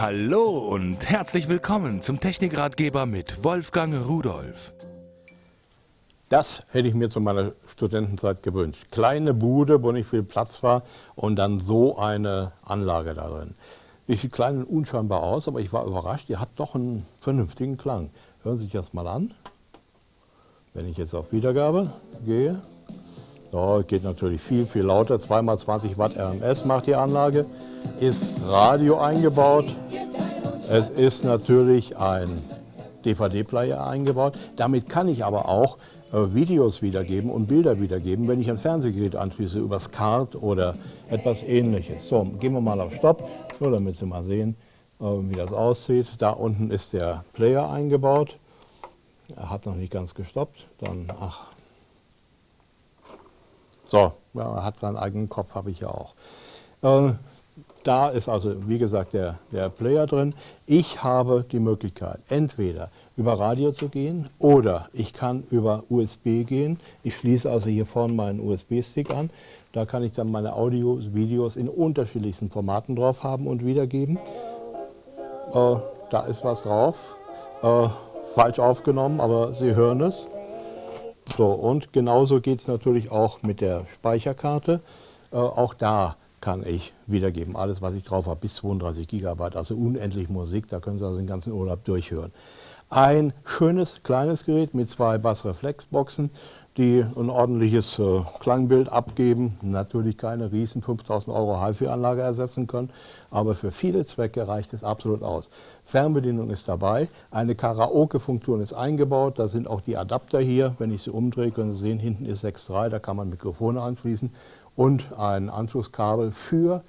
Hallo und herzlich willkommen zum Technikratgeber mit Wolfgang Rudolf. Das hätte ich mir zu meiner Studentenzeit gewünscht. Kleine Bude, wo nicht viel Platz war und dann so eine Anlage da drin. Die sieht klein und unscheinbar aus, aber ich war überrascht, die hat doch einen vernünftigen Klang. Hören Sie sich das mal an. Wenn ich jetzt auf Wiedergabe gehe, so, geht natürlich viel, viel lauter. 2x20 Watt RMS macht die Anlage. Ist Radio eingebaut. Es ist natürlich ein DVD-Player eingebaut. Damit kann ich aber auch äh, Videos wiedergeben und Bilder wiedergeben, wenn ich ein Fernsehgerät anschließe, übers Kart oder etwas ähnliches. So, gehen wir mal auf Stopp, nur damit Sie mal sehen, äh, wie das aussieht. Da unten ist der Player eingebaut. Er hat noch nicht ganz gestoppt. Dann, ach, so, ja, er hat seinen eigenen Kopf, habe ich ja auch. Äh, da ist also, wie gesagt, der, der Player drin. Ich habe die Möglichkeit, entweder über Radio zu gehen oder ich kann über USB gehen. Ich schließe also hier vorne meinen USB-Stick an. Da kann ich dann meine Audios, Videos in unterschiedlichsten Formaten drauf haben und wiedergeben. Äh, da ist was drauf. Äh, falsch aufgenommen, aber Sie hören es. So, und genauso geht es natürlich auch mit der Speicherkarte. Äh, auch da kann ich wiedergeben. Alles, was ich drauf habe, bis 32 Gigabyte, also unendlich Musik. Da können Sie also den ganzen Urlaub durchhören. Ein schönes kleines Gerät mit zwei Bassreflexboxen, die ein ordentliches äh, Klangbild abgeben. Natürlich keine riesen 5000 Euro HiFi-Anlage ersetzen können, aber für viele Zwecke reicht es absolut aus. Fernbedienung ist dabei, eine Karaoke-Funktion ist eingebaut, da sind auch die Adapter hier. Wenn ich sie umdrehe, können Sie sehen, hinten ist 6.3, da kann man Mikrofone anschließen und ein Anschlusskabel für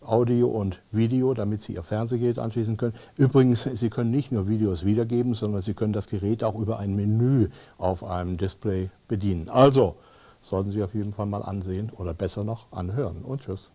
Audio und Video, damit Sie Ihr Fernsehgerät anschließen können. Übrigens, Sie können nicht nur Videos wiedergeben, sondern Sie können das Gerät auch über ein Menü auf einem Display bedienen. Also, sollten Sie auf jeden Fall mal ansehen oder besser noch anhören. Und tschüss.